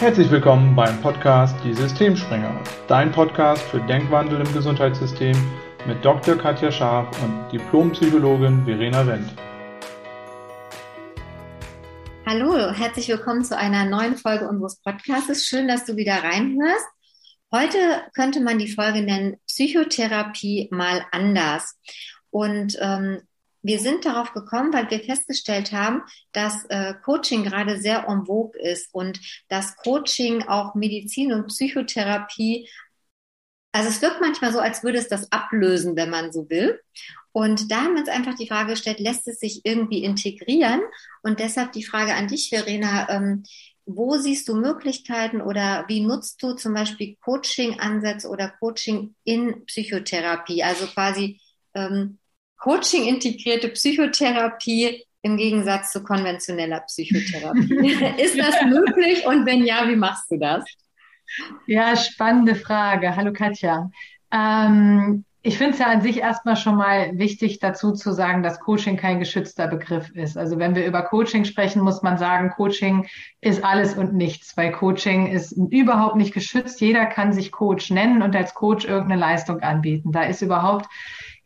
Herzlich willkommen beim Podcast Die Systemspringer, dein Podcast für Denkwandel im Gesundheitssystem mit Dr. Katja Scharf und Diplompsychologin Verena Wendt. Hallo, herzlich willkommen zu einer neuen Folge unseres Podcasts. Schön, dass du wieder reinhörst. Heute könnte man die Folge nennen Psychotherapie mal anders. Und ähm, wir sind darauf gekommen, weil wir festgestellt haben, dass äh, Coaching gerade sehr en vogue ist und dass Coaching auch Medizin und Psychotherapie, also es wirkt manchmal so, als würde es das ablösen, wenn man so will. Und da haben wir uns einfach die Frage gestellt, lässt es sich irgendwie integrieren? Und deshalb die Frage an dich, Verena, ähm, wo siehst du Möglichkeiten oder wie nutzt du zum Beispiel Coaching-Ansätze oder Coaching in Psychotherapie? Also quasi ähm, Coaching-integrierte Psychotherapie im Gegensatz zu konventioneller Psychotherapie. Ist das möglich und wenn ja, wie machst du das? Ja, spannende Frage. Hallo Katja. Ähm, ich finde es ja an sich erstmal schon mal wichtig dazu zu sagen, dass Coaching kein geschützter Begriff ist. Also wenn wir über Coaching sprechen, muss man sagen, Coaching ist alles und nichts, weil Coaching ist überhaupt nicht geschützt. Jeder kann sich Coach nennen und als Coach irgendeine Leistung anbieten. Da ist überhaupt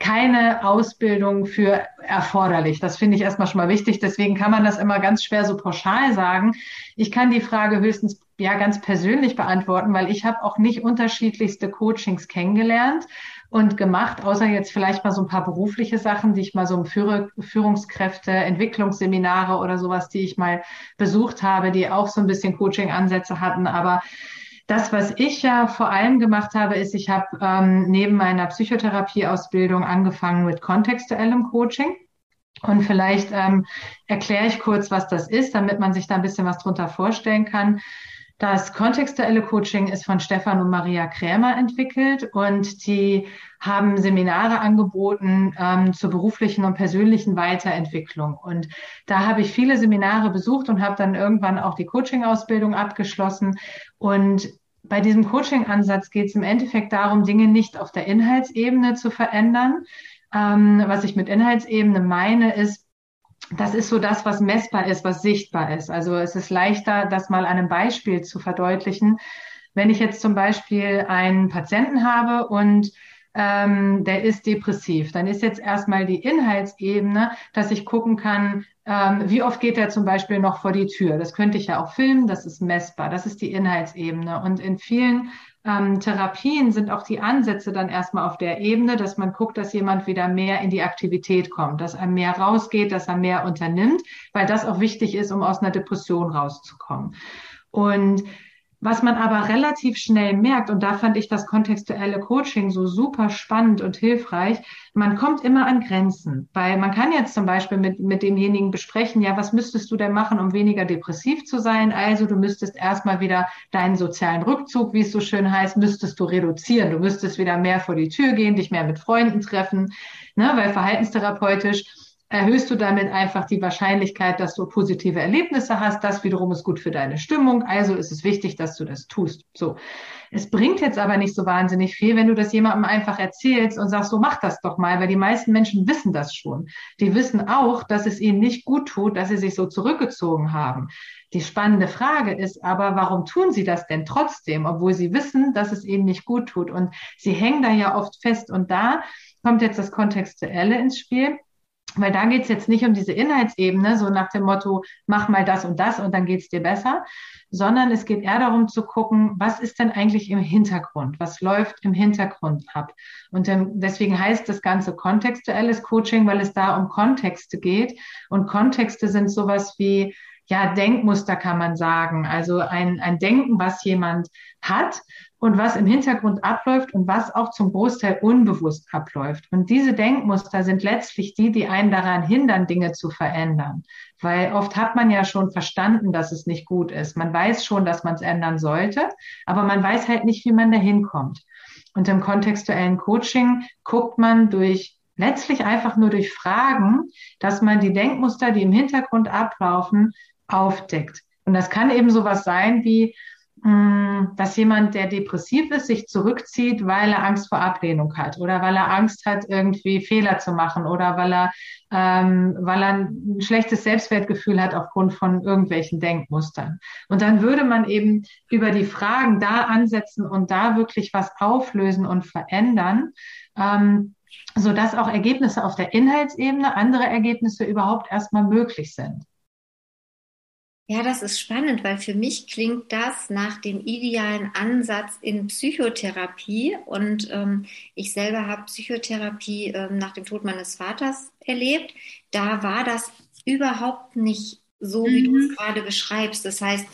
keine Ausbildung für erforderlich. Das finde ich erstmal schon mal wichtig. Deswegen kann man das immer ganz schwer so pauschal sagen. Ich kann die Frage höchstens ja ganz persönlich beantworten, weil ich habe auch nicht unterschiedlichste Coachings kennengelernt und gemacht, außer jetzt vielleicht mal so ein paar berufliche Sachen, die ich mal so im Führ Führungskräfte, Entwicklungsseminare oder sowas, die ich mal besucht habe, die auch so ein bisschen Coaching-Ansätze hatten. Aber das, was ich ja vor allem gemacht habe, ist, ich habe ähm, neben meiner Psychotherapieausbildung angefangen mit kontextuellem Coaching. Und vielleicht ähm, erkläre ich kurz, was das ist, damit man sich da ein bisschen was drunter vorstellen kann. Das kontextuelle Coaching ist von Stefan und Maria Krämer entwickelt und die haben Seminare angeboten ähm, zur beruflichen und persönlichen Weiterentwicklung. Und da habe ich viele Seminare besucht und habe dann irgendwann auch die Coaching-Ausbildung abgeschlossen. Und bei diesem Coaching-Ansatz geht es im Endeffekt darum, Dinge nicht auf der Inhaltsebene zu verändern. Ähm, was ich mit Inhaltsebene meine, ist, das ist so das, was messbar ist, was sichtbar ist. Also es ist leichter, das mal an einem Beispiel zu verdeutlichen. Wenn ich jetzt zum Beispiel einen Patienten habe und ähm, der ist depressiv, dann ist jetzt erstmal die Inhaltsebene, dass ich gucken kann, ähm, wie oft geht er zum Beispiel noch vor die Tür. Das könnte ich ja auch filmen, das ist messbar, das ist die Inhaltsebene. Und in vielen ähm, Therapien sind auch die Ansätze dann erstmal auf der Ebene, dass man guckt, dass jemand wieder mehr in die Aktivität kommt, dass er mehr rausgeht, dass er mehr unternimmt, weil das auch wichtig ist, um aus einer Depression rauszukommen. Und was man aber relativ schnell merkt, und da fand ich das kontextuelle Coaching so super spannend und hilfreich, man kommt immer an Grenzen. Weil man kann jetzt zum Beispiel mit, mit demjenigen besprechen, ja, was müsstest du denn machen, um weniger depressiv zu sein? Also du müsstest erstmal wieder deinen sozialen Rückzug, wie es so schön heißt, müsstest du reduzieren. Du müsstest wieder mehr vor die Tür gehen, dich mehr mit Freunden treffen, ne, weil verhaltenstherapeutisch erhöhst du damit einfach die Wahrscheinlichkeit, dass du positive Erlebnisse hast. Das wiederum ist gut für deine Stimmung. Also ist es wichtig, dass du das tust. So. Es bringt jetzt aber nicht so wahnsinnig viel, wenn du das jemandem einfach erzählst und sagst, so mach das doch mal, weil die meisten Menschen wissen das schon. Die wissen auch, dass es ihnen nicht gut tut, dass sie sich so zurückgezogen haben. Die spannende Frage ist aber, warum tun sie das denn trotzdem, obwohl sie wissen, dass es ihnen nicht gut tut? Und sie hängen da ja oft fest. Und da kommt jetzt das Kontextuelle ins Spiel weil da geht es jetzt nicht um diese Inhaltsebene, so nach dem Motto, mach mal das und das und dann geht's dir besser, sondern es geht eher darum zu gucken, was ist denn eigentlich im Hintergrund? Was läuft im Hintergrund ab? Und deswegen heißt das Ganze kontextuelles Coaching, weil es da um Kontexte geht. Und Kontexte sind sowas wie, ja, Denkmuster kann man sagen. Also ein, ein Denken, was jemand hat und was im Hintergrund abläuft und was auch zum Großteil unbewusst abläuft. Und diese Denkmuster sind letztlich die, die einen daran hindern, Dinge zu verändern. Weil oft hat man ja schon verstanden, dass es nicht gut ist. Man weiß schon, dass man es ändern sollte, aber man weiß halt nicht, wie man dahin kommt. Und im kontextuellen Coaching guckt man durch letztlich einfach nur durch Fragen, dass man die Denkmuster, die im Hintergrund ablaufen, aufdeckt. Und das kann eben sowas sein wie, dass jemand, der depressiv ist, sich zurückzieht, weil er Angst vor Ablehnung hat oder weil er Angst hat, irgendwie Fehler zu machen oder weil er, ähm, weil er ein schlechtes Selbstwertgefühl hat aufgrund von irgendwelchen Denkmustern. Und dann würde man eben über die Fragen da ansetzen und da wirklich was auflösen und verändern. Ähm, so dass auch Ergebnisse auf der Inhaltsebene, andere Ergebnisse überhaupt erstmal möglich sind. Ja, das ist spannend, weil für mich klingt das nach dem idealen Ansatz in Psychotherapie. Und ähm, ich selber habe Psychotherapie ähm, nach dem Tod meines Vaters erlebt. Da war das überhaupt nicht so, wie mhm. du es gerade beschreibst. Das heißt,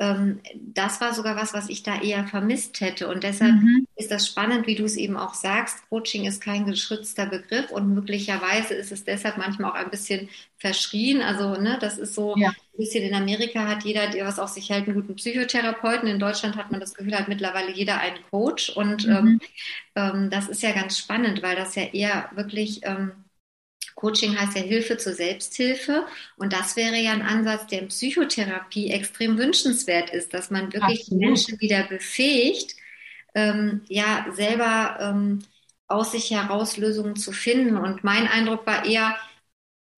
ähm, das war sogar was, was ich da eher vermisst hätte. Und deshalb mhm. ist das spannend, wie du es eben auch sagst. Coaching ist kein geschützter Begriff und möglicherweise ist es deshalb manchmal auch ein bisschen verschrien. Also, ne, das ist so ja. ein bisschen in Amerika hat jeder, der was auf sich hält, einen guten Psychotherapeuten. In Deutschland hat man das Gefühl, hat mittlerweile jeder einen Coach. Und mhm. ähm, ähm, das ist ja ganz spannend, weil das ja eher wirklich ähm, Coaching heißt ja Hilfe zur Selbsthilfe. Und das wäre ja ein Ansatz, der in Psychotherapie extrem wünschenswert ist, dass man wirklich Absolut. Menschen wieder befähigt, ähm, ja, selber ähm, aus sich heraus Lösungen zu finden. Und mein Eindruck war eher,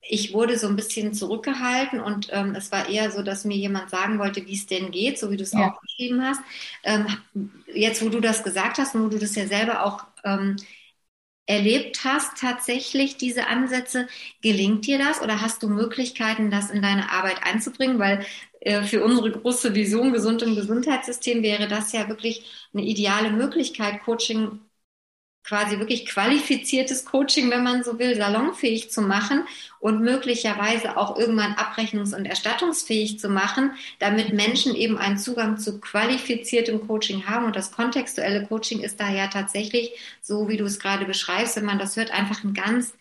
ich wurde so ein bisschen zurückgehalten und ähm, es war eher so, dass mir jemand sagen wollte, wie es denn geht, so wie du es ja. auch beschrieben hast. Ähm, jetzt, wo du das gesagt hast und wo du das ja selber auch ähm, erlebt hast, tatsächlich diese Ansätze. Gelingt dir das oder hast du Möglichkeiten, das in deine Arbeit einzubringen? Weil äh, für unsere große Vision Gesund im Gesundheitssystem wäre das ja wirklich eine ideale Möglichkeit, Coaching quasi wirklich qualifiziertes Coaching, wenn man so will, salonfähig zu machen und möglicherweise auch irgendwann abrechnungs- und erstattungsfähig zu machen, damit Menschen eben einen Zugang zu qualifiziertem Coaching haben. Und das kontextuelle Coaching ist da ja tatsächlich, so wie du es gerade beschreibst, wenn man das hört, einfach ein ganz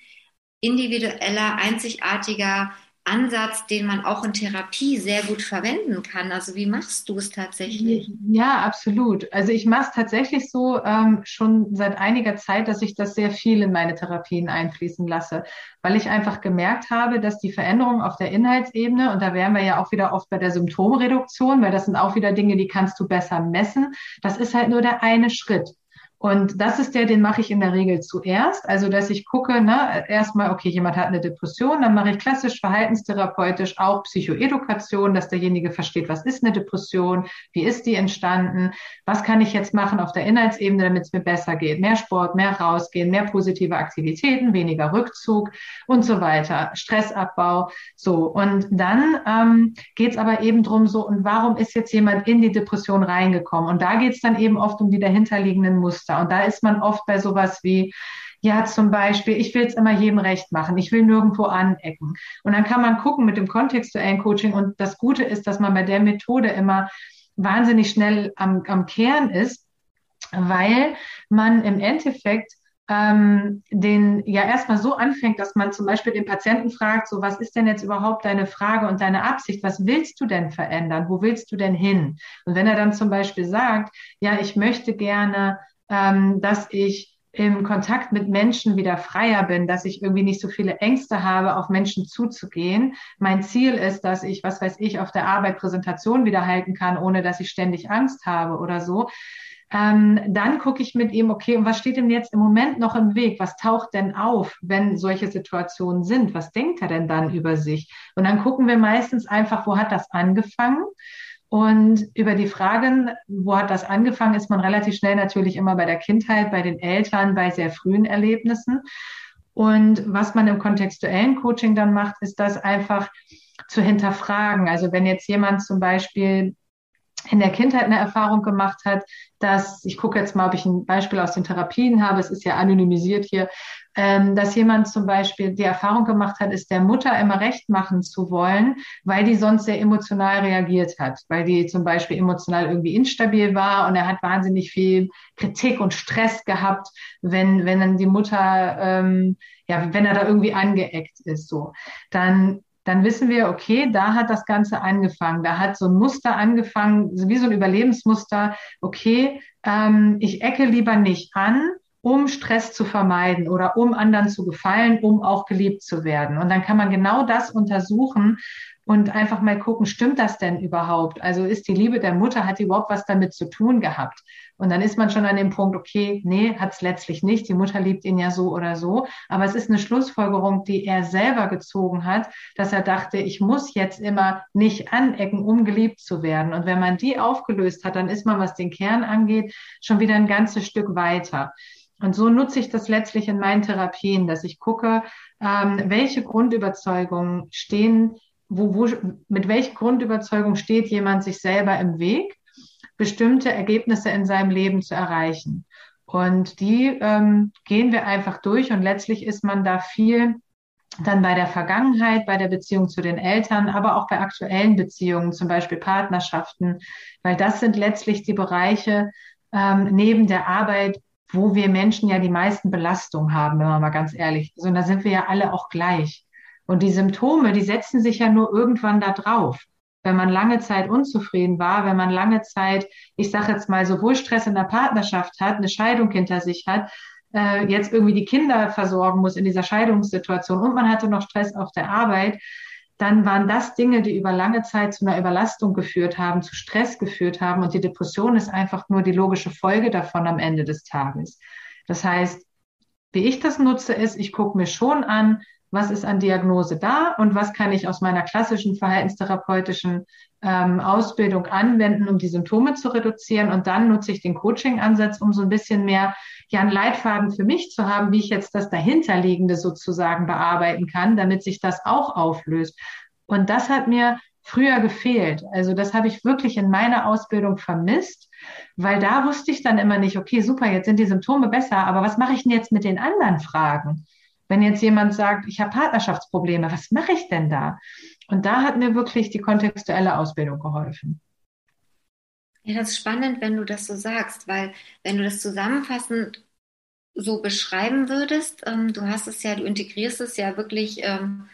individueller, einzigartiger Ansatz, den man auch in Therapie sehr gut verwenden kann. Also wie machst du es tatsächlich? Ja, absolut. Also ich mache es tatsächlich so ähm, schon seit einiger Zeit, dass ich das sehr viel in meine Therapien einfließen lasse, weil ich einfach gemerkt habe, dass die Veränderung auf der Inhaltsebene, und da wären wir ja auch wieder oft bei der Symptomreduktion, weil das sind auch wieder Dinge, die kannst du besser messen, das ist halt nur der eine Schritt. Und das ist der, den mache ich in der Regel zuerst. Also, dass ich gucke, ne, erstmal, okay, jemand hat eine Depression, dann mache ich klassisch verhaltenstherapeutisch auch Psychoedukation, dass derjenige versteht, was ist eine Depression, wie ist die entstanden, was kann ich jetzt machen auf der Inhaltsebene, damit es mir besser geht. Mehr Sport, mehr rausgehen, mehr positive Aktivitäten, weniger Rückzug und so weiter. Stressabbau, so. Und dann ähm, geht es aber eben drum so, und warum ist jetzt jemand in die Depression reingekommen? Und da geht es dann eben oft um die dahinterliegenden Muster. Und da ist man oft bei sowas wie, ja, zum Beispiel, ich will es immer jedem recht machen, ich will nirgendwo anecken. Und dann kann man gucken mit dem kontextuellen Coaching. Und das Gute ist, dass man bei der Methode immer wahnsinnig schnell am, am Kern ist, weil man im Endeffekt ähm, den ja erstmal so anfängt, dass man zum Beispiel den Patienten fragt, so was ist denn jetzt überhaupt deine Frage und deine Absicht? Was willst du denn verändern? Wo willst du denn hin? Und wenn er dann zum Beispiel sagt, ja, ich möchte gerne ähm, dass ich im Kontakt mit Menschen wieder freier bin, dass ich irgendwie nicht so viele Ängste habe, auf Menschen zuzugehen. Mein Ziel ist, dass ich, was weiß ich, auf der Arbeit Präsentation wieder halten kann, ohne dass ich ständig Angst habe oder so. Ähm, dann gucke ich mit ihm, okay, und was steht ihm jetzt im Moment noch im Weg? Was taucht denn auf, wenn solche Situationen sind? Was denkt er denn dann über sich? Und dann gucken wir meistens einfach, wo hat das angefangen? Und über die Fragen, wo hat das angefangen, ist man relativ schnell natürlich immer bei der Kindheit, bei den Eltern, bei sehr frühen Erlebnissen. Und was man im kontextuellen Coaching dann macht, ist das einfach zu hinterfragen. Also wenn jetzt jemand zum Beispiel in der Kindheit eine Erfahrung gemacht hat, dass, ich gucke jetzt mal, ob ich ein Beispiel aus den Therapien habe, es ist ja anonymisiert hier, ähm, dass jemand zum Beispiel die Erfahrung gemacht hat, ist der Mutter immer recht machen zu wollen, weil die sonst sehr emotional reagiert hat, weil die zum Beispiel emotional irgendwie instabil war und er hat wahnsinnig viel Kritik und Stress gehabt, wenn, wenn dann die Mutter, ähm, ja, wenn er da irgendwie angeeckt ist, so. Dann dann wissen wir, okay, da hat das Ganze angefangen. Da hat so ein Muster angefangen, wie so ein Überlebensmuster. Okay, ähm, ich ecke lieber nicht an, um Stress zu vermeiden oder um anderen zu gefallen, um auch geliebt zu werden. Und dann kann man genau das untersuchen, und einfach mal gucken, stimmt das denn überhaupt? Also ist die Liebe der Mutter, hat die überhaupt was damit zu tun gehabt? Und dann ist man schon an dem Punkt, okay, nee, hat es letztlich nicht. Die Mutter liebt ihn ja so oder so. Aber es ist eine Schlussfolgerung, die er selber gezogen hat, dass er dachte, ich muss jetzt immer nicht anecken, um geliebt zu werden. Und wenn man die aufgelöst hat, dann ist man, was den Kern angeht, schon wieder ein ganzes Stück weiter. Und so nutze ich das letztlich in meinen Therapien, dass ich gucke, ähm, welche Grundüberzeugungen stehen, wo, wo, mit welcher Grundüberzeugung steht jemand sich selber im Weg, bestimmte Ergebnisse in seinem Leben zu erreichen. Und die ähm, gehen wir einfach durch und letztlich ist man da viel dann bei der Vergangenheit, bei der Beziehung zu den Eltern, aber auch bei aktuellen Beziehungen, zum Beispiel Partnerschaften, weil das sind letztlich die Bereiche ähm, neben der Arbeit, wo wir Menschen ja die meisten Belastungen haben, wenn man mal ganz ehrlich ist. Und da sind wir ja alle auch gleich. Und die Symptome, die setzen sich ja nur irgendwann da drauf. Wenn man lange Zeit unzufrieden war, wenn man lange Zeit, ich sage jetzt mal, sowohl Stress in der Partnerschaft hat, eine Scheidung hinter sich hat, äh, jetzt irgendwie die Kinder versorgen muss in dieser Scheidungssituation und man hatte noch Stress auf der Arbeit, dann waren das Dinge, die über lange Zeit zu einer Überlastung geführt haben, zu Stress geführt haben. Und die Depression ist einfach nur die logische Folge davon am Ende des Tages. Das heißt, wie ich das nutze, ist, ich gucke mir schon an, was ist an Diagnose da und was kann ich aus meiner klassischen verhaltenstherapeutischen ähm, Ausbildung anwenden, um die Symptome zu reduzieren. Und dann nutze ich den Coaching-Ansatz, um so ein bisschen mehr ja einen Leitfaden für mich zu haben, wie ich jetzt das dahinterliegende sozusagen bearbeiten kann, damit sich das auch auflöst. Und das hat mir früher gefehlt. Also das habe ich wirklich in meiner Ausbildung vermisst, weil da wusste ich dann immer nicht, okay, super, jetzt sind die Symptome besser, aber was mache ich denn jetzt mit den anderen Fragen? Wenn jetzt jemand sagt, ich habe Partnerschaftsprobleme, was mache ich denn da? Und da hat mir wirklich die kontextuelle Ausbildung geholfen. Ja, das ist spannend, wenn du das so sagst, weil wenn du das zusammenfassend so beschreiben würdest, ähm, du hast es ja, du integrierst es ja wirklich ähm,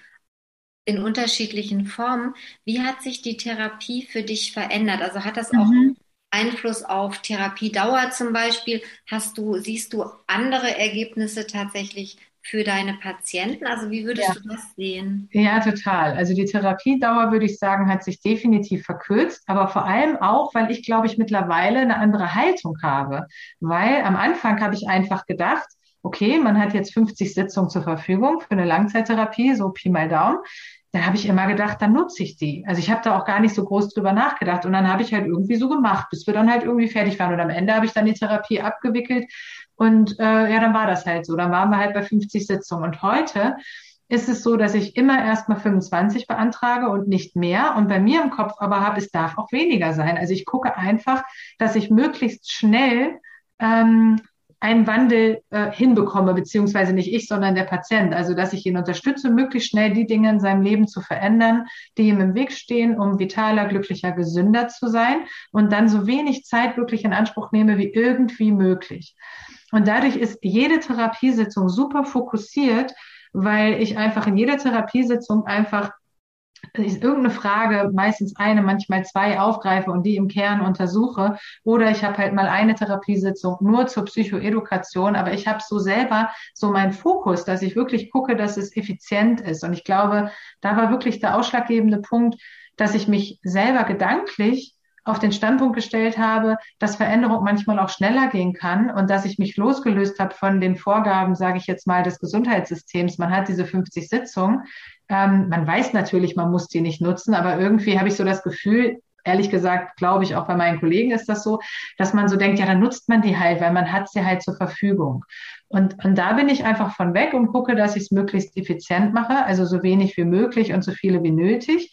in unterschiedlichen Formen. Wie hat sich die Therapie für dich verändert? Also hat das mhm. auch Einfluss auf Therapiedauer zum Beispiel? Hast du, siehst du andere Ergebnisse tatsächlich für deine Patienten? Also wie würdest ja. du das sehen? Ja, total. Also die Therapiedauer, würde ich sagen, hat sich definitiv verkürzt, aber vor allem auch, weil ich, glaube ich, mittlerweile eine andere Haltung habe. Weil am Anfang habe ich einfach gedacht, okay, man hat jetzt 50 Sitzungen zur Verfügung für eine Langzeittherapie, so Pi mal Daumen. Da habe ich immer gedacht, dann nutze ich die. Also ich habe da auch gar nicht so groß drüber nachgedacht. Und dann habe ich halt irgendwie so gemacht, bis wir dann halt irgendwie fertig waren. Und am Ende habe ich dann die Therapie abgewickelt und äh, ja, dann war das halt so. Dann waren wir halt bei 50 Sitzungen. Und heute ist es so, dass ich immer erstmal 25 beantrage und nicht mehr. Und bei mir im Kopf aber habe, es darf auch weniger sein. Also ich gucke einfach, dass ich möglichst schnell ähm, einen Wandel äh, hinbekomme, beziehungsweise nicht ich, sondern der Patient. Also dass ich ihn unterstütze, möglichst schnell die Dinge in seinem Leben zu verändern, die ihm im Weg stehen, um vitaler, glücklicher, gesünder zu sein und dann so wenig Zeit wirklich in Anspruch nehme wie irgendwie möglich. Und dadurch ist jede Therapiesitzung super fokussiert, weil ich einfach in jeder Therapiesitzung einfach ist irgendeine Frage, meistens eine, manchmal zwei aufgreife und die im Kern untersuche. Oder ich habe halt mal eine Therapiesitzung nur zur Psychoedukation, aber ich habe so selber so meinen Fokus, dass ich wirklich gucke, dass es effizient ist. Und ich glaube, da war wirklich der ausschlaggebende Punkt, dass ich mich selber gedanklich auf den Standpunkt gestellt habe, dass Veränderung manchmal auch schneller gehen kann und dass ich mich losgelöst habe von den Vorgaben, sage ich jetzt mal, des Gesundheitssystems. Man hat diese 50 Sitzungen. Ähm, man weiß natürlich, man muss die nicht nutzen, aber irgendwie habe ich so das Gefühl, ehrlich gesagt, glaube ich, auch bei meinen Kollegen ist das so, dass man so denkt, ja, dann nutzt man die halt, weil man hat sie halt zur Verfügung. Und, und da bin ich einfach von weg und gucke, dass ich es möglichst effizient mache, also so wenig wie möglich und so viele wie nötig.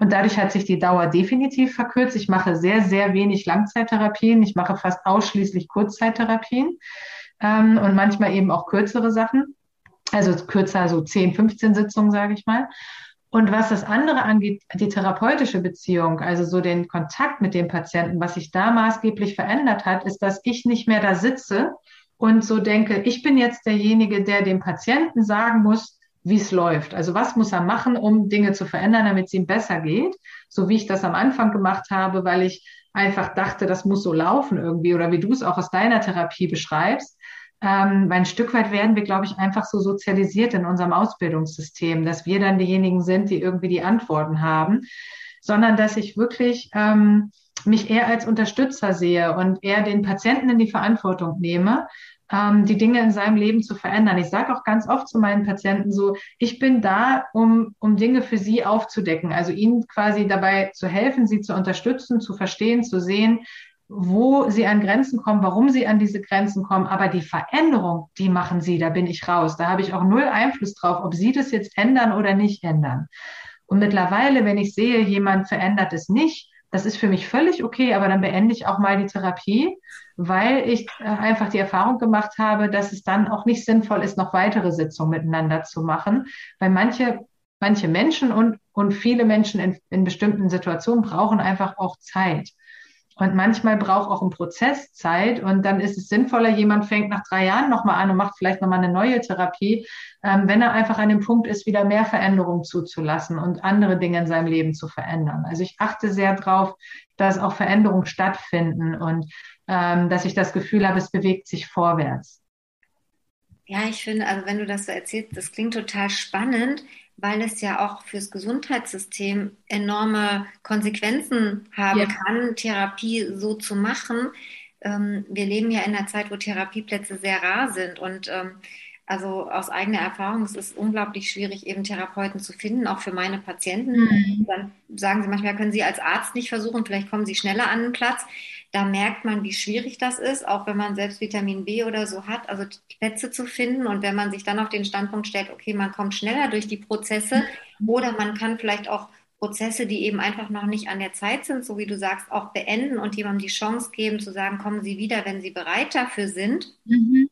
Und dadurch hat sich die Dauer definitiv verkürzt. Ich mache sehr, sehr wenig Langzeittherapien. Ich mache fast ausschließlich Kurzzeittherapien ähm, und manchmal eben auch kürzere Sachen. Also kürzer, so 10, 15 Sitzungen, sage ich mal. Und was das andere angeht, die therapeutische Beziehung, also so den Kontakt mit dem Patienten, was sich da maßgeblich verändert hat, ist, dass ich nicht mehr da sitze und so denke, ich bin jetzt derjenige, der dem Patienten sagen muss, wie es läuft. Also was muss er machen, um Dinge zu verändern, damit es ihm besser geht, so wie ich das am Anfang gemacht habe, weil ich einfach dachte, das muss so laufen irgendwie oder wie du es auch aus deiner Therapie beschreibst. ähm, ein Stück weit werden wir, glaube ich, einfach so sozialisiert in unserem Ausbildungssystem, dass wir dann diejenigen sind, die irgendwie die Antworten haben, sondern dass ich wirklich ähm, mich eher als Unterstützer sehe und eher den Patienten in die Verantwortung nehme, ähm, die Dinge in seinem Leben zu verändern. Ich sage auch ganz oft zu meinen Patienten so, ich bin da, um, um Dinge für sie aufzudecken, also ihnen quasi dabei zu helfen, sie zu unterstützen, zu verstehen, zu sehen, wo sie an Grenzen kommen, warum sie an diese Grenzen kommen. Aber die Veränderung, die machen sie, da bin ich raus. Da habe ich auch null Einfluss drauf, ob sie das jetzt ändern oder nicht ändern. Und mittlerweile, wenn ich sehe, jemand verändert es nicht, das ist für mich völlig okay, aber dann beende ich auch mal die Therapie, weil ich äh, einfach die Erfahrung gemacht habe, dass es dann auch nicht sinnvoll ist, noch weitere Sitzungen miteinander zu machen, weil manche, manche Menschen und, und viele Menschen in, in bestimmten Situationen brauchen einfach auch Zeit. Und manchmal braucht auch ein Prozess Zeit und dann ist es sinnvoller, jemand fängt nach drei Jahren nochmal an und macht vielleicht nochmal eine neue Therapie, ähm, wenn er einfach an dem Punkt ist, wieder mehr Veränderung zuzulassen und andere Dinge in seinem Leben zu verändern. Also ich achte sehr drauf, dass auch Veränderungen stattfinden und ähm, dass ich das Gefühl habe, es bewegt sich vorwärts. Ja, ich finde, also wenn du das so erzählst, das klingt total spannend weil es ja auch fürs Gesundheitssystem enorme Konsequenzen haben ja. kann, Therapie so zu machen. Ähm, wir leben ja in einer Zeit, wo Therapieplätze sehr rar sind und ähm, also aus eigener Erfahrung, es ist unglaublich schwierig, eben Therapeuten zu finden, auch für meine Patienten. Mhm. Dann sagen sie manchmal, können Sie als Arzt nicht versuchen, vielleicht kommen Sie schneller an den Platz. Da merkt man, wie schwierig das ist, auch wenn man selbst Vitamin B oder so hat, also Plätze zu finden. Und wenn man sich dann auf den Standpunkt stellt, okay, man kommt schneller durch die Prozesse mhm. oder man kann vielleicht auch Prozesse, die eben einfach noch nicht an der Zeit sind, so wie du sagst, auch beenden und jemandem die Chance geben zu sagen, kommen Sie wieder, wenn Sie bereit dafür sind. Mhm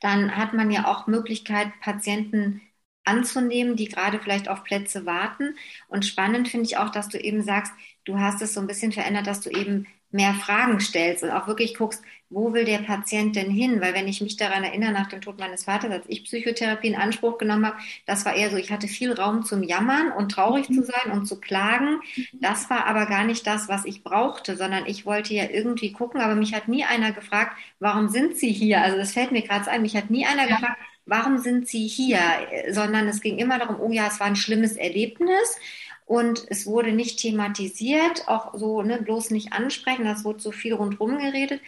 dann hat man ja auch Möglichkeit, Patienten anzunehmen, die gerade vielleicht auf Plätze warten. Und spannend finde ich auch, dass du eben sagst, du hast es so ein bisschen verändert, dass du eben mehr Fragen stellst und auch wirklich guckst, wo will der Patient denn hin? Weil wenn ich mich daran erinnere, nach dem Tod meines Vaters, als ich Psychotherapie in Anspruch genommen habe, das war eher so, ich hatte viel Raum zum Jammern und traurig zu sein und zu klagen. Das war aber gar nicht das, was ich brauchte, sondern ich wollte ja irgendwie gucken, aber mich hat nie einer gefragt, warum sind Sie hier? Also das fällt mir gerade ein, mich hat nie einer ja. gefragt, warum sind Sie hier? Sondern es ging immer darum, oh ja, es war ein schlimmes Erlebnis und es wurde nicht thematisiert, auch so, ne, bloß nicht ansprechen, das wurde so viel rundherum geredet.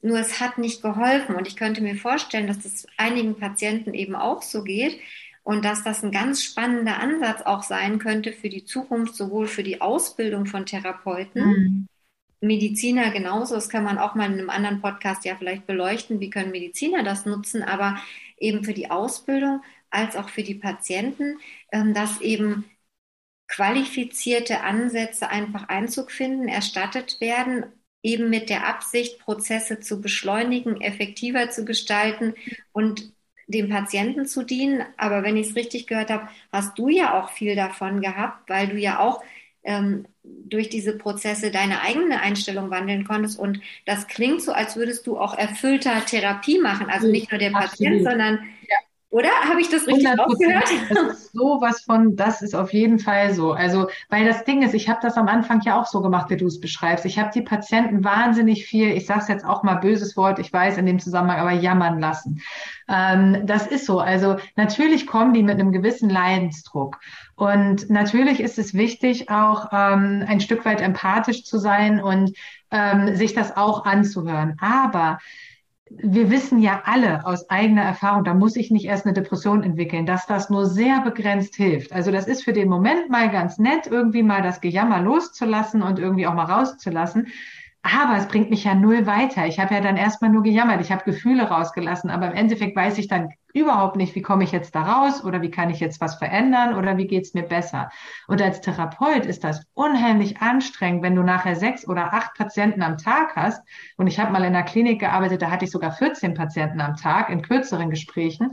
Nur es hat nicht geholfen und ich könnte mir vorstellen, dass das einigen Patienten eben auch so geht und dass das ein ganz spannender Ansatz auch sein könnte für die Zukunft, sowohl für die Ausbildung von Therapeuten, mhm. Mediziner genauso. Das kann man auch mal in einem anderen Podcast ja vielleicht beleuchten. Wie können Mediziner das nutzen? Aber eben für die Ausbildung als auch für die Patienten, ähm, dass eben qualifizierte Ansätze einfach Einzug finden, erstattet werden, eben mit der Absicht, Prozesse zu beschleunigen, effektiver zu gestalten und dem Patienten zu dienen. Aber wenn ich es richtig gehört habe, hast du ja auch viel davon gehabt, weil du ja auch ähm, durch diese Prozesse deine eigene Einstellung wandeln konntest. Und das klingt so, als würdest du auch erfüllter Therapie machen. Also nicht nur der Patient, Absolut. sondern ja. Oder habe ich das richtig rausgehört? Das ist sowas von, das ist auf jeden Fall so. Also, weil das Ding ist, ich habe das am Anfang ja auch so gemacht, wie du es beschreibst. Ich habe die Patienten wahnsinnig viel, ich sage es jetzt auch mal böses Wort, ich weiß in dem Zusammenhang, aber jammern lassen. Ähm, das ist so. Also natürlich kommen die mit einem gewissen Leidensdruck. Und natürlich ist es wichtig, auch ähm, ein Stück weit empathisch zu sein und ähm, sich das auch anzuhören. Aber wir wissen ja alle aus eigener Erfahrung, da muss ich nicht erst eine Depression entwickeln, dass das nur sehr begrenzt hilft. Also das ist für den Moment mal ganz nett, irgendwie mal das Gejammer loszulassen und irgendwie auch mal rauszulassen. Aber es bringt mich ja null weiter. Ich habe ja dann erstmal nur gejammert. Ich habe Gefühle rausgelassen, aber im Endeffekt weiß ich dann überhaupt nicht, wie komme ich jetzt da raus oder wie kann ich jetzt was verändern oder wie geht's mir besser. Und als Therapeut ist das unheimlich anstrengend, wenn du nachher sechs oder acht Patienten am Tag hast. Und ich habe mal in einer Klinik gearbeitet, da hatte ich sogar 14 Patienten am Tag in kürzeren Gesprächen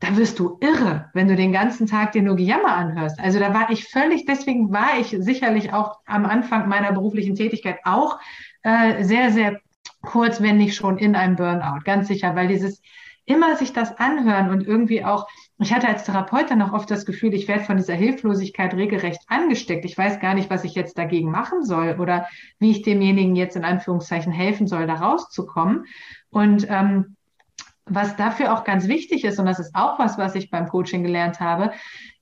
da wirst du irre, wenn du den ganzen Tag dir nur Gejammer anhörst. Also da war ich völlig, deswegen war ich sicherlich auch am Anfang meiner beruflichen Tätigkeit auch äh, sehr, sehr kurz, wenn nicht schon in einem Burnout, ganz sicher, weil dieses immer sich das anhören und irgendwie auch, ich hatte als Therapeut dann auch oft das Gefühl, ich werde von dieser Hilflosigkeit regelrecht angesteckt. Ich weiß gar nicht, was ich jetzt dagegen machen soll oder wie ich demjenigen jetzt in Anführungszeichen helfen soll, da rauszukommen. Und ähm, was dafür auch ganz wichtig ist, und das ist auch was, was ich beim Coaching gelernt habe,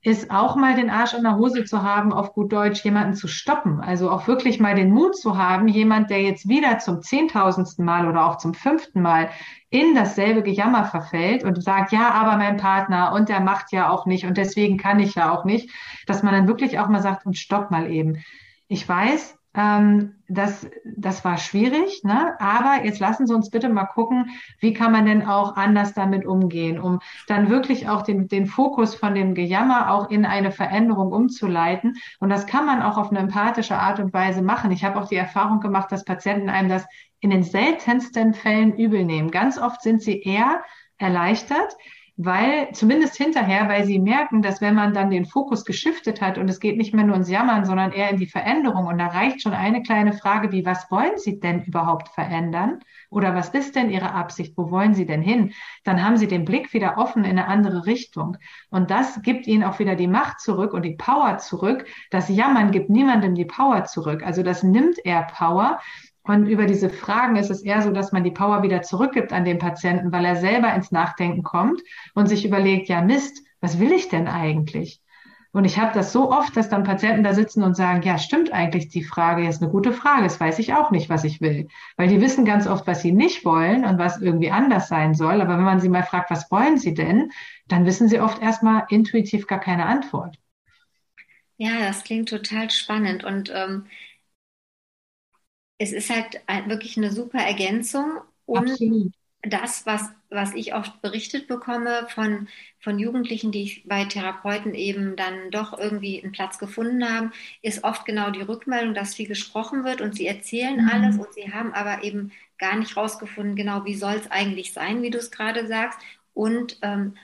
ist auch mal den Arsch in der Hose zu haben, auf gut Deutsch jemanden zu stoppen. Also auch wirklich mal den Mut zu haben, jemand, der jetzt wieder zum zehntausendsten Mal oder auch zum fünften Mal in dasselbe Gejammer verfällt und sagt, ja, aber mein Partner und der macht ja auch nicht und deswegen kann ich ja auch nicht, dass man dann wirklich auch mal sagt, und stopp mal eben. Ich weiß, ähm, das, das war schwierig, ne? aber jetzt lassen Sie uns bitte mal gucken, wie kann man denn auch anders damit umgehen, um dann wirklich auch den, den Fokus von dem Gejammer auch in eine Veränderung umzuleiten. Und das kann man auch auf eine empathische Art und Weise machen. Ich habe auch die Erfahrung gemacht, dass Patienten einem das in den seltensten Fällen übel nehmen. Ganz oft sind sie eher erleichtert, weil zumindest hinterher, weil sie merken, dass wenn man dann den Fokus geschiftet hat und es geht nicht mehr nur ins Jammern, sondern eher in die Veränderung und da reicht schon eine kleine Frage wie, was wollen Sie denn überhaupt verändern? Oder was ist denn Ihre Absicht? Wo wollen Sie denn hin? Dann haben Sie den Blick wieder offen in eine andere Richtung. Und das gibt Ihnen auch wieder die Macht zurück und die Power zurück. Das Jammern gibt niemandem die Power zurück. Also das nimmt eher Power. Und über diese Fragen ist es eher so, dass man die Power wieder zurückgibt an den Patienten, weil er selber ins Nachdenken kommt und sich überlegt, ja Mist, was will ich denn eigentlich? Und ich habe das so oft, dass dann Patienten da sitzen und sagen, ja, stimmt eigentlich die Frage, ist eine gute Frage, das weiß ich auch nicht, was ich will. Weil die wissen ganz oft, was sie nicht wollen und was irgendwie anders sein soll. Aber wenn man sie mal fragt, was wollen sie denn, dann wissen sie oft erstmal intuitiv gar keine Antwort. Ja, das klingt total spannend. Und ähm, es ist halt wirklich eine super Ergänzung und Absolut. das, was, was ich oft berichtet bekomme von, von Jugendlichen, die bei Therapeuten eben dann doch irgendwie einen Platz gefunden haben, ist oft genau die Rückmeldung, dass viel gesprochen wird und sie erzählen mhm. alles und sie haben aber eben gar nicht rausgefunden, genau wie soll es eigentlich sein, wie du es gerade sagst und ähm,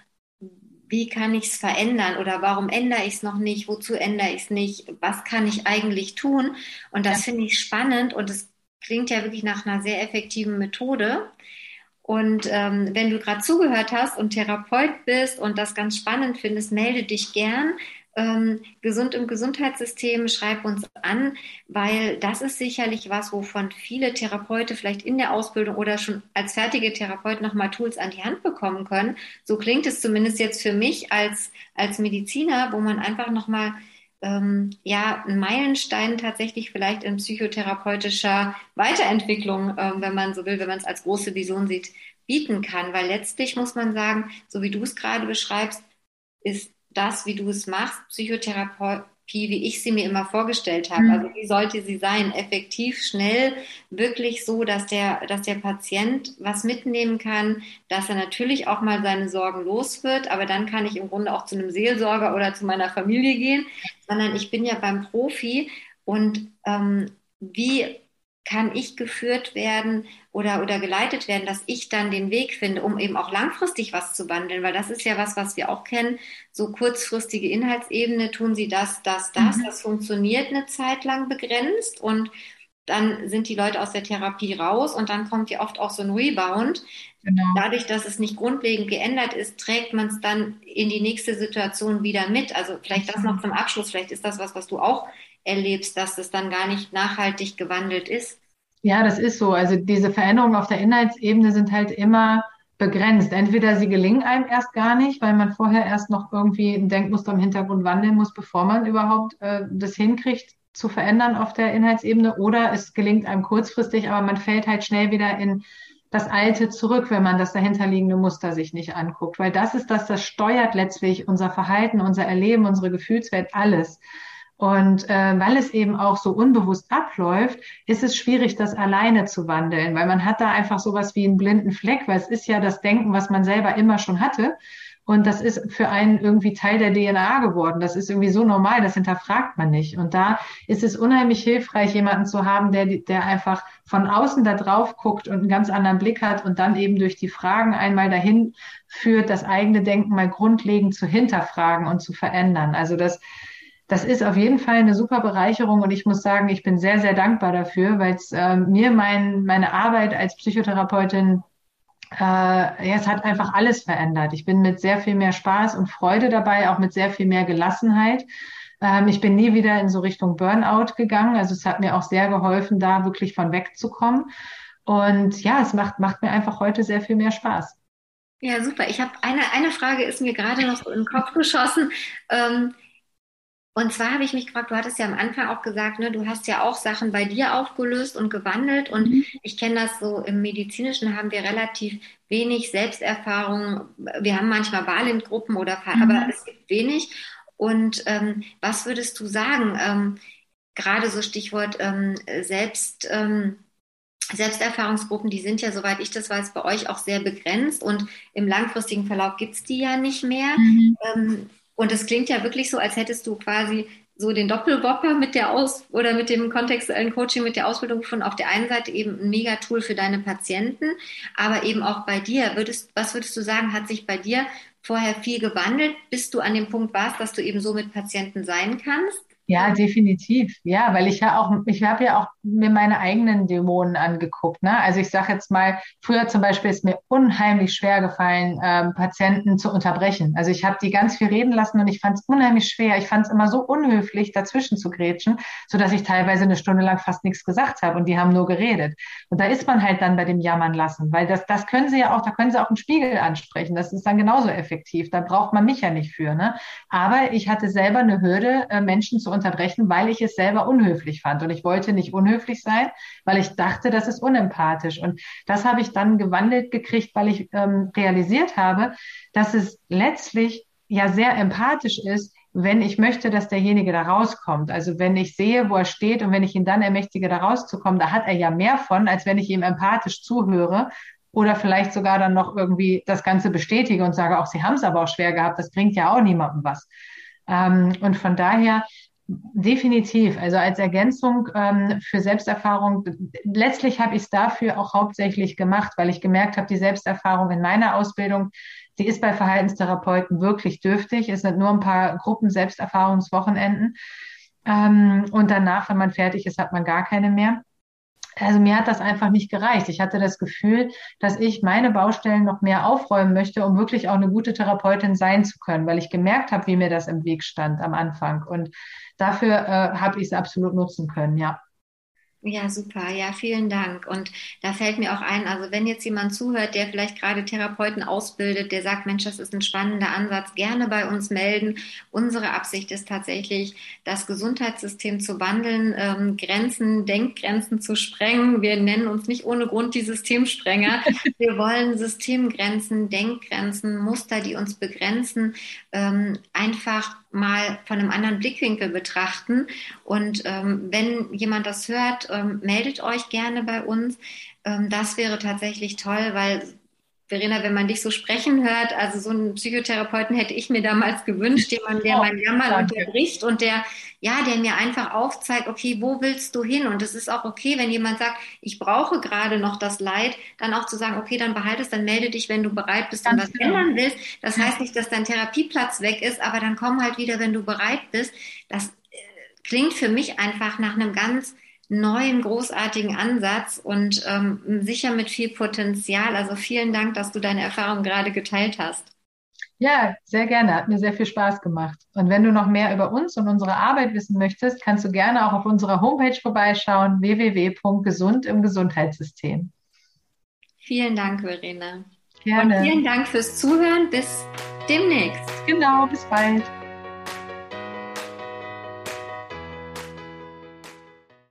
wie kann ich es verändern oder warum ändere ich es noch nicht, wozu ändere ich es nicht, was kann ich eigentlich tun? Und das ja. finde ich spannend und es klingt ja wirklich nach einer sehr effektiven Methode. Und ähm, wenn du gerade zugehört hast und Therapeut bist und das ganz spannend findest, melde dich gern. Ähm, gesund im Gesundheitssystem, schreib uns an, weil das ist sicherlich was, wovon viele Therapeuten vielleicht in der Ausbildung oder schon als fertige Therapeut nochmal Tools an die Hand bekommen können. So klingt es zumindest jetzt für mich als, als Mediziner, wo man einfach nochmal ähm, ja, ein Meilenstein tatsächlich vielleicht in psychotherapeutischer Weiterentwicklung, ähm, wenn man so will, wenn man es als große Vision sieht, bieten kann. Weil letztlich muss man sagen, so wie du es gerade beschreibst, ist das, wie du es machst, Psychotherapie, wie ich sie mir immer vorgestellt habe. Mhm. Also wie sollte sie sein? Effektiv, schnell, wirklich so, dass der, dass der Patient was mitnehmen kann, dass er natürlich auch mal seine Sorgen los wird, aber dann kann ich im Grunde auch zu einem Seelsorger oder zu meiner Familie gehen, sondern ich bin ja beim Profi und ähm, wie kann ich geführt werden oder, oder geleitet werden, dass ich dann den Weg finde, um eben auch langfristig was zu wandeln, weil das ist ja was, was wir auch kennen, so kurzfristige Inhaltsebene, tun sie das, das, das, mhm. das funktioniert eine Zeit lang begrenzt und dann sind die Leute aus der Therapie raus und dann kommt ja oft auch so ein Rebound. Genau. Dadurch, dass es nicht grundlegend geändert ist, trägt man es dann in die nächste Situation wieder mit. Also vielleicht das noch zum Abschluss, vielleicht ist das was, was du auch erlebst, dass es dann gar nicht nachhaltig gewandelt ist. Ja, das ist so. Also diese Veränderungen auf der Inhaltsebene sind halt immer begrenzt. Entweder sie gelingen einem erst gar nicht, weil man vorher erst noch irgendwie ein Denkmuster im Hintergrund wandeln muss, bevor man überhaupt äh, das hinkriegt zu verändern auf der Inhaltsebene, oder es gelingt einem kurzfristig, aber man fällt halt schnell wieder in das Alte zurück, wenn man das dahinterliegende Muster sich nicht anguckt. Weil das ist das, das steuert letztlich unser Verhalten, unser Erleben, unsere Gefühlswelt, alles. Und äh, weil es eben auch so unbewusst abläuft, ist es schwierig, das alleine zu wandeln, weil man hat da einfach sowas wie einen blinden Fleck, weil es ist ja das Denken, was man selber immer schon hatte. Und das ist für einen irgendwie Teil der DNA geworden. Das ist irgendwie so normal, das hinterfragt man nicht. Und da ist es unheimlich hilfreich, jemanden zu haben, der, der einfach von außen da drauf guckt und einen ganz anderen Blick hat und dann eben durch die Fragen einmal dahin führt, das eigene Denken mal grundlegend zu hinterfragen und zu verändern. Also das, das ist auf jeden Fall eine super Bereicherung und ich muss sagen, ich bin sehr, sehr dankbar dafür, weil es äh, mir mein, meine Arbeit als Psychotherapeutin, äh, ja, es hat einfach alles verändert. Ich bin mit sehr viel mehr Spaß und Freude dabei, auch mit sehr viel mehr Gelassenheit. Ähm, ich bin nie wieder in so Richtung Burnout gegangen. Also es hat mir auch sehr geholfen, da wirklich von wegzukommen. Und ja, es macht, macht mir einfach heute sehr viel mehr Spaß. Ja, super. Ich habe eine, eine Frage ist mir gerade noch so in den Kopf geschossen. Ähm, und zwar habe ich mich gefragt, du hattest ja am Anfang auch gesagt, ne, du hast ja auch Sachen bei dir aufgelöst und gewandelt. Und mhm. ich kenne das so, im Medizinischen haben wir relativ wenig Selbsterfahrung. Wir haben manchmal Wahlentgruppen oder, mhm. aber es gibt wenig. Und ähm, was würdest du sagen? Ähm, gerade so Stichwort ähm, Selbst, ähm, Selbsterfahrungsgruppen, die sind ja, soweit ich das weiß, bei euch auch sehr begrenzt und im langfristigen Verlauf gibt's die ja nicht mehr. Mhm. Ähm, und es klingt ja wirklich so, als hättest du quasi so den Doppelwopper mit der Aus- oder mit dem kontextuellen Coaching, mit der Ausbildung gefunden. Auf der einen Seite eben ein Mega-Tool für deine Patienten, aber eben auch bei dir. Würdest, was würdest du sagen, hat sich bei dir vorher viel gewandelt, bis du an dem Punkt warst, dass du eben so mit Patienten sein kannst? Ja, definitiv. Ja, weil ich ja auch, ich habe ja auch mir meine eigenen Dämonen angeguckt. Ne? Also ich sage jetzt mal, früher zum Beispiel ist mir unheimlich schwer gefallen, ähm, Patienten zu unterbrechen. Also ich habe die ganz viel reden lassen und ich fand es unheimlich schwer. Ich fand es immer so unhöflich, dazwischen zu grätschen, so dass ich teilweise eine Stunde lang fast nichts gesagt habe und die haben nur geredet. Und da ist man halt dann bei dem Jammern lassen, weil das, das können sie ja auch, da können sie auch einen Spiegel ansprechen. Das ist dann genauso effektiv. Da braucht man mich ja nicht für. Ne? Aber ich hatte selber eine Hürde, äh, Menschen zu unterbrechen, weil ich es selber unhöflich fand. Und ich wollte nicht unhöflich sein, weil ich dachte, das ist unempathisch. Und das habe ich dann gewandelt gekriegt, weil ich ähm, realisiert habe, dass es letztlich ja sehr empathisch ist, wenn ich möchte, dass derjenige da rauskommt. Also wenn ich sehe, wo er steht und wenn ich ihn dann ermächtige, da rauszukommen, da hat er ja mehr von, als wenn ich ihm empathisch zuhöre oder vielleicht sogar dann noch irgendwie das Ganze bestätige und sage, auch sie haben es aber auch schwer gehabt, das bringt ja auch niemandem was. Ähm, und von daher Definitiv. Also als Ergänzung ähm, für Selbsterfahrung, letztlich habe ich es dafür auch hauptsächlich gemacht, weil ich gemerkt habe, die Selbsterfahrung in meiner Ausbildung, die ist bei Verhaltenstherapeuten wirklich dürftig. Es sind nur ein paar Gruppen Selbsterfahrungswochenenden. Ähm, und danach, wenn man fertig ist, hat man gar keine mehr. Also mir hat das einfach nicht gereicht. Ich hatte das Gefühl, dass ich meine Baustellen noch mehr aufräumen möchte, um wirklich auch eine gute Therapeutin sein zu können, weil ich gemerkt habe, wie mir das im Weg stand am Anfang. Und dafür äh, habe ich es absolut nutzen können, ja. Ja, super. Ja, vielen Dank. Und da fällt mir auch ein, also wenn jetzt jemand zuhört, der vielleicht gerade Therapeuten ausbildet, der sagt, Mensch, das ist ein spannender Ansatz, gerne bei uns melden. Unsere Absicht ist tatsächlich, das Gesundheitssystem zu wandeln, ähm, Grenzen, Denkgrenzen zu sprengen. Wir nennen uns nicht ohne Grund die Systemsprenger. Wir wollen Systemgrenzen, Denkgrenzen, Muster, die uns begrenzen, ähm, einfach mal von einem anderen Blickwinkel betrachten. Und ähm, wenn jemand das hört, ähm, meldet euch gerne bei uns. Ähm, das wäre tatsächlich toll, weil Verena, wenn man dich so sprechen hört, also so einen Psychotherapeuten hätte ich mir damals gewünscht, jemand, der oh, mein Jammern unterbricht und der, ja, der mir einfach aufzeigt, okay, wo willst du hin? Und es ist auch okay, wenn jemand sagt, ich brauche gerade noch das Leid, dann auch zu sagen, okay, dann behalte es, dann melde dich, wenn du bereit bist und was genau. ändern willst. Das heißt nicht, dass dein Therapieplatz weg ist, aber dann komm halt wieder, wenn du bereit bist. Das äh, klingt für mich einfach nach einem ganz neuen, großartigen Ansatz und ähm, sicher mit viel Potenzial. Also vielen Dank, dass du deine Erfahrung gerade geteilt hast. Ja, sehr gerne. Hat mir sehr viel Spaß gemacht. Und wenn du noch mehr über uns und unsere Arbeit wissen möchtest, kannst du gerne auch auf unserer Homepage vorbeischauen, www.gesund im Gesundheitssystem. Vielen Dank, Verena. Gerne. Und vielen Dank fürs Zuhören. Bis demnächst. Genau, bis bald.